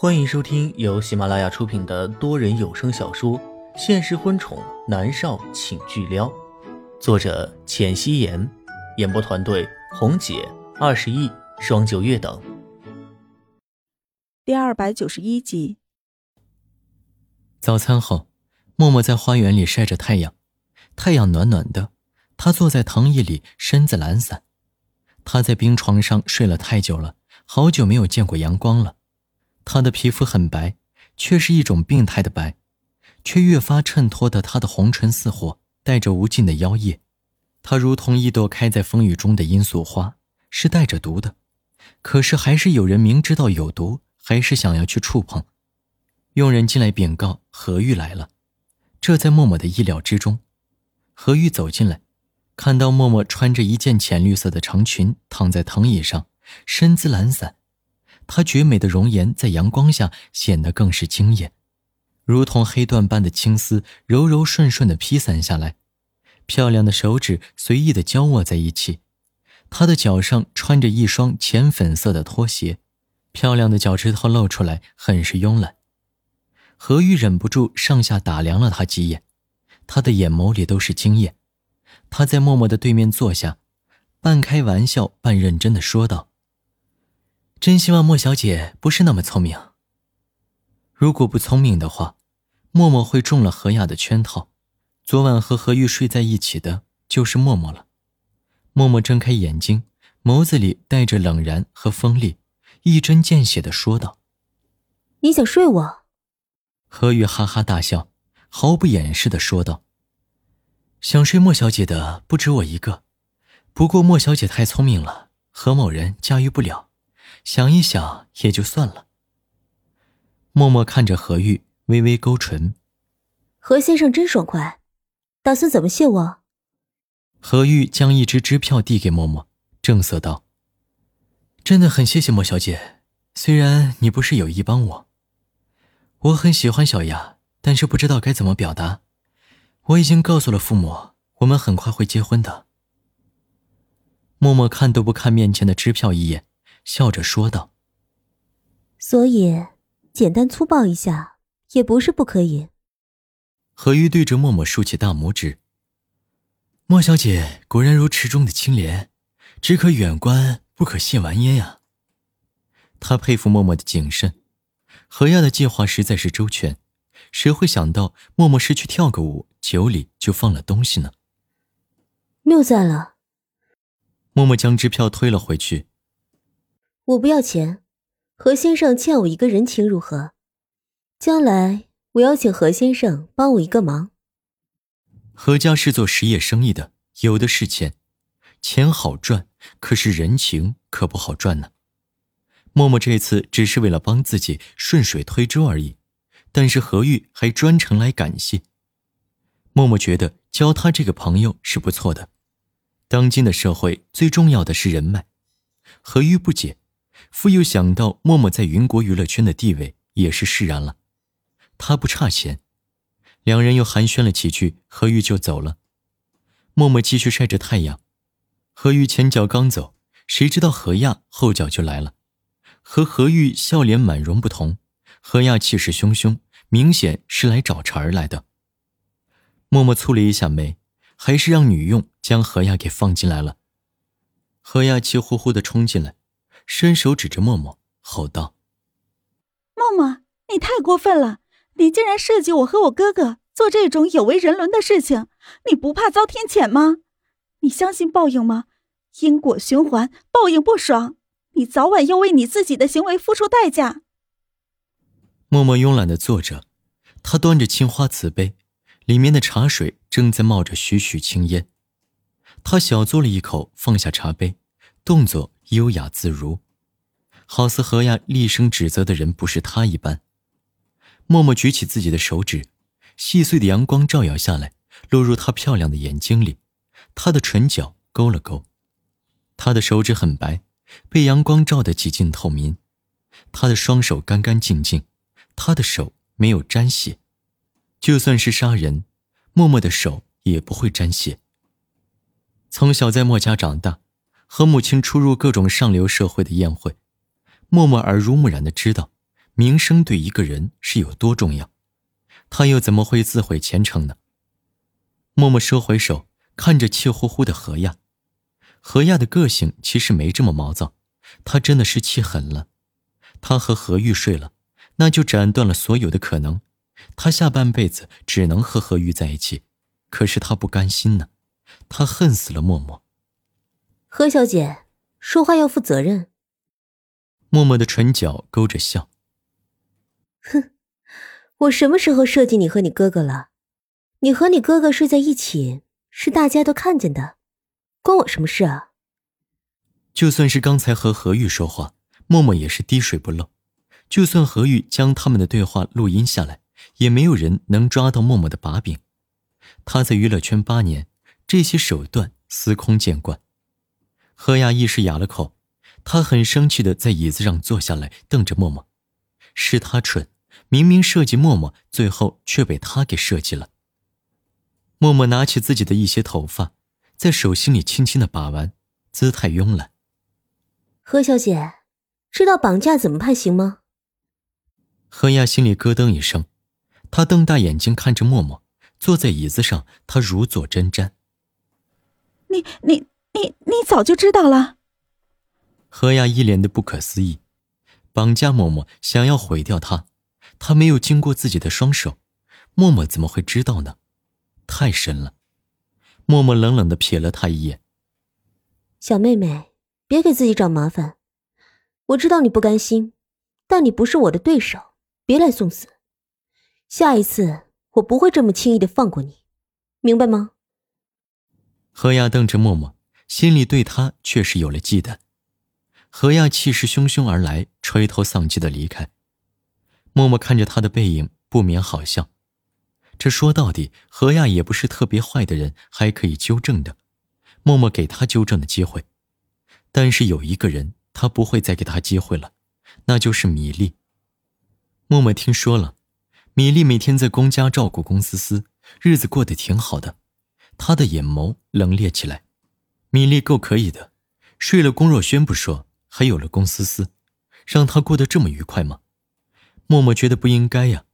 欢迎收听由喜马拉雅出品的多人有声小说《现实婚宠男少请巨撩》，作者：浅汐颜，演播团队：红姐、二十亿、双九月等。第二百九十一集。早餐后，默默在花园里晒着太阳，太阳暖暖的，他坐在藤椅里，身子懒散。他在冰床上睡了太久了，好久没有见过阳光了。他的皮肤很白，却是一种病态的白，却越发衬托的他的红唇似火，带着无尽的妖艳。他如同一朵开在风雨中的罂粟花，是带着毒的，可是还是有人明知道有毒，还是想要去触碰。佣人进来禀告何玉来了，这在默默的意料之中。何玉走进来，看到默默穿着一件浅绿色的长裙，躺在藤椅上，身姿懒散。她绝美的容颜在阳光下显得更是惊艳，如同黑缎般的青丝，柔柔顺顺的披散下来，漂亮的手指随意的交握在一起。她的脚上穿着一双浅粉色的拖鞋，漂亮的脚趾头露出来，很是慵懒。何玉忍不住上下打量了她几眼，他的眼眸里都是惊艳。他在默默的对面坐下，半开玩笑半认真的说道。真希望莫小姐不是那么聪明。如果不聪明的话，默默会中了何雅的圈套。昨晚和何玉睡在一起的就是默默了。默默睁开眼睛，眸子里带着冷然和锋利，一针见血的说道：“你想睡我？”何玉哈哈大笑，毫不掩饰的说道：“想睡莫小姐的不止我一个，不过莫小姐太聪明了，何某人驾驭不了。”想一想也就算了。默默看着何玉，微微勾唇。何先生真爽快，打算怎么谢我？何玉将一支支票递给默默，正色道：“真的很谢谢莫小姐，虽然你不是有意帮我，我很喜欢小雅，但是不知道该怎么表达。我已经告诉了父母，我们很快会结婚的。”默默看都不看面前的支票一眼。笑着说道：“所以，简单粗暴一下也不是不可以。”何玉对着默默竖起大拇指。莫小姐果然如池中的青莲，只可远观不可亵玩焉呀。他佩服默默的谨慎，何亚的计划实在是周全，谁会想到默默是去跳个舞，酒里就放了东西呢？谬赞了。默默将支票推了回去。我不要钱，何先生欠我一个人情如何？将来我要请何先生帮我一个忙。何家是做实业生意的，有的是钱，钱好赚，可是人情可不好赚呢。默默这次只是为了帮自己顺水推舟而已，但是何玉还专程来感谢。默默觉得交他这个朋友是不错的。当今的社会最重要的是人脉。何玉不解。复又想到默默在云国娱乐圈的地位，也是释然了。他不差钱，两人又寒暄了几句，何玉就走了。默默继续晒着太阳，何玉前脚刚走，谁知道何亚后脚就来了。和何玉笑脸满容不同，何亚气势汹汹，明显是来找茬儿来的。默默蹙了一下眉，还是让女佣将何亚给放进来了。何亚气呼呼的冲进来。伸手指着默默，吼道：“默默，你太过分了！你竟然设计我和我哥哥做这种有违人伦的事情，你不怕遭天谴吗？你相信报应吗？因果循环，报应不爽，你早晚要为你自己的行为付出代价。”默默慵懒的坐着，他端着青花瓷杯，里面的茶水正在冒着徐徐青烟。他小嘬了一口，放下茶杯，动作。优雅自如，好似何亚厉声指责的人不是他一般。默默举起自己的手指，细碎的阳光照耀下来，落入她漂亮的眼睛里。她的唇角勾了勾，她的手指很白，被阳光照得几近透明。她的双手干干净净，她的手没有沾血。就算是杀人，默默的手也不会沾血。从小在墨家长大。和母亲出入各种上流社会的宴会，默默耳濡目染的知道，名声对一个人是有多重要，他又怎么会自毁前程呢？默默收回手，看着气呼呼的何亚。何亚的个性其实没这么毛躁，他真的是气狠了。他和何玉睡了，那就斩断了所有的可能。他下半辈子只能和何玉在一起，可是他不甘心呢，他恨死了默默。何小姐，说话要负责任。默默的唇角勾着笑。哼，我什么时候设计你和你哥哥了？你和你哥哥睡在一起，是大家都看见的，关我什么事啊？就算是刚才和何玉说话，默默也是滴水不漏。就算何玉将他们的对话录音下来，也没有人能抓到默默的把柄。他在娱乐圈八年，这些手段司空见惯。何雅一时哑了口，她很生气的在椅子上坐下来，瞪着默默。是他蠢，明明设计默默，最后却被他给设计了。默默拿起自己的一些头发，在手心里轻轻的把玩，姿态慵懒。何小姐，知道绑架怎么判刑吗？何亚心里咯噔一声，她瞪大眼睛看着默默，坐在椅子上，她如坐针毡。你你你你早就知道了？何亚一脸的不可思议，绑架默默，想要毁掉他，他没有经过自己的双手，默默怎么会知道呢？太深了。默默冷冷的瞥了他一眼。小妹妹，别给自己找麻烦。我知道你不甘心，但你不是我的对手。别来送死！下一次我不会这么轻易的放过你，明白吗？何亚瞪着默默，心里对他却是有了忌惮。何亚气势汹汹而来，垂头丧气的离开。默默看着他的背影，不免好笑。这说到底，何亚也不是特别坏的人，还可以纠正的。默默给他纠正的机会，但是有一个人，他不会再给他机会了，那就是米粒。默默听说了，米粒每天在公家照顾龚思思，日子过得挺好的。他的眼眸冷冽起来。米粒够可以的，睡了龚若轩不说，还有了龚思思，让他过得这么愉快吗？默默觉得不应该呀。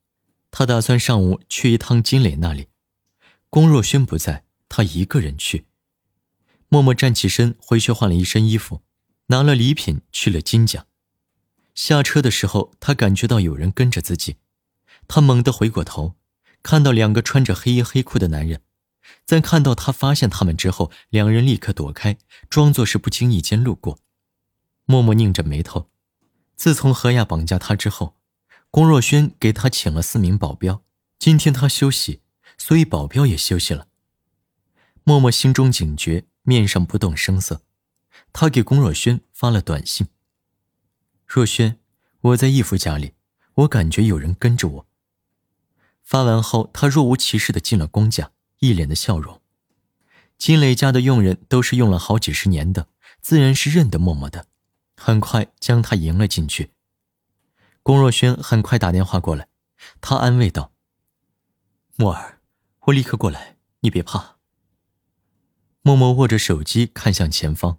他打算上午去一趟金磊那里，龚若轩不在，他一个人去。默默站起身，回去换了一身衣服，拿了礼品去了金家。下车的时候，他感觉到有人跟着自己，他猛地回过头，看到两个穿着黑衣黑裤的男人。在看到他发现他们之后，两人立刻躲开，装作是不经意间路过。默默拧着眉头。自从何亚绑架他之后，龚若轩给他请了四名保镖。今天他休息，所以保镖也休息了。默默心中警觉，面上不动声色。他给龚若轩发了短信。若轩，我在义父家里，我感觉有人跟着我。发完后，他若无其事的进了公家，一脸的笑容。金磊家的佣人都是用了好几十年的，自然是认得默默的，很快将他迎了进去。龚若轩很快打电话过来，他安慰道：“默儿，我立刻过来，你别怕。”默默握着手机看向前方，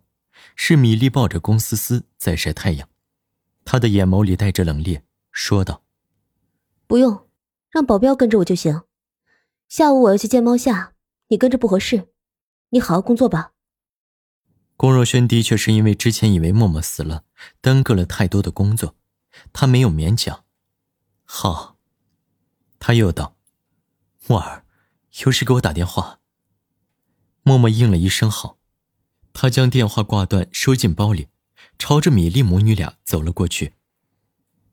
是米粒抱着龚思思在晒太阳。他的眼眸里带着冷冽，说道：“不用，让保镖跟着我就行。下午我要去见猫夏，你跟着不合适。你好好工作吧。”龚若轩的确是因为之前以为默默死了，耽搁了太多的工作，他没有勉强。好，他又道：“默儿，有事给我打电话。”默默应了一声好，他将电话挂断，收进包里。朝着米粒母女俩走了过去。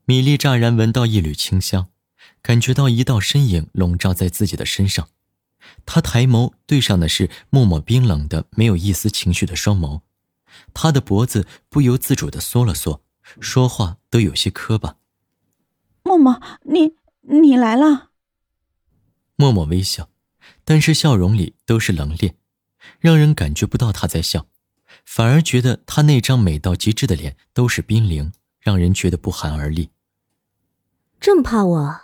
米粒乍然闻到一缕清香，感觉到一道身影笼罩在自己的身上。他抬眸对上的是默默冰冷的、没有一丝情绪的双眸，他的脖子不由自主的缩了缩，说话都有些磕巴。默默，你你来了。默默微笑，但是笑容里都是冷冽，让人感觉不到他在笑。反而觉得他那张美到极致的脸都是冰凌，让人觉得不寒而栗。这么怕我，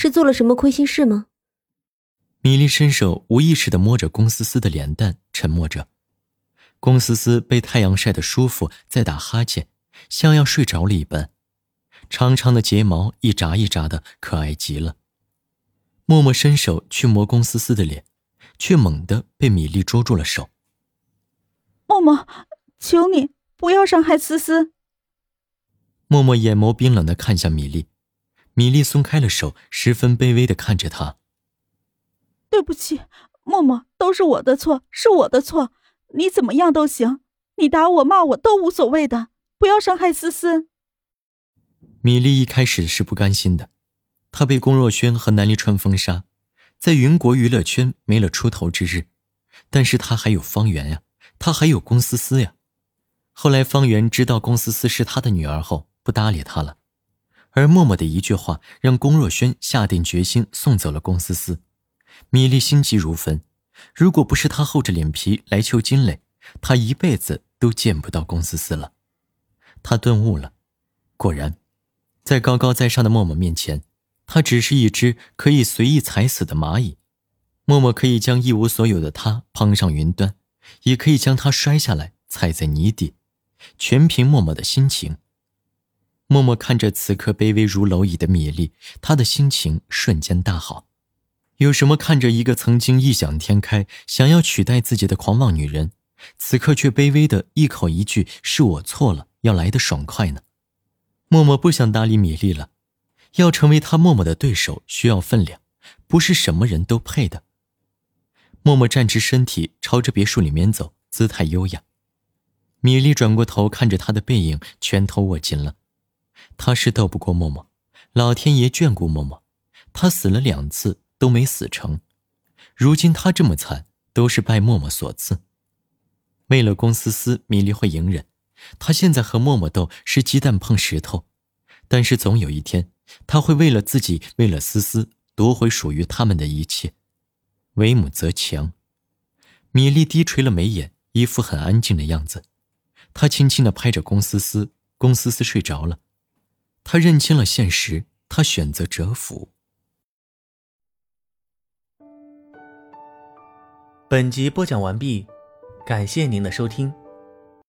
是做了什么亏心事吗？米粒伸手无意识的摸着龚思思的脸蛋，沉默着。龚思思被太阳晒得舒服，在打哈欠，像要睡着了一般。长长的睫毛一眨一眨的，可爱极了。默默伸手去摸龚思思的脸，却猛地被米粒捉住了手。默默，求你不要伤害思思。默默眼眸冰冷的看向米粒，米粒松开了手，十分卑微的看着他。对不起，默默，都是我的错，是我的错。你怎么样都行，你打我骂我都无所谓的，不要伤害思思。米粒一开始是不甘心的。她被龚若轩和南离川封杀，在云国娱乐圈没了出头之日，但是她还有方圆呀，她还有龚思思呀。后来方圆知道龚思思是他的女儿后，不搭理他了，而默默的一句话让龚若轩下定决心送走了龚思思。米粒心急如焚，如果不是他厚着脸皮来求金磊，他一辈子都见不到龚思思了。他顿悟了，果然，在高高在上的默默面前。他只是一只可以随意踩死的蚂蚁，默默可以将一无所有的他捧上云端，也可以将他摔下来踩在泥地，全凭默默的心情。默默看着此刻卑微如蝼蚁的米粒，他的心情瞬间大好。有什么看着一个曾经异想天开、想要取代自己的狂妄女人，此刻却卑微的一口一句“是我错了”要来的爽快呢？默默不想搭理米粒了。要成为他默默的对手，需要分量，不是什么人都配的。默默站直身体，朝着别墅里面走，姿态优雅。米粒转过头看着他的背影，拳头握紧了。他是斗不过默默，老天爷眷顾默默，他死了两次都没死成。如今他这么惨，都是拜默默所赐。为了龚思思，米粒会隐忍。他现在和默默斗是鸡蛋碰石头，但是总有一天。他会为了自己，为了思思，夺回属于他们的一切。为母则强。米粒低垂了眉眼，一副很安静的样子。她轻轻的拍着龚思思，龚思思睡着了。他认清了现实，他选择折服。本集播讲完毕，感谢您的收听。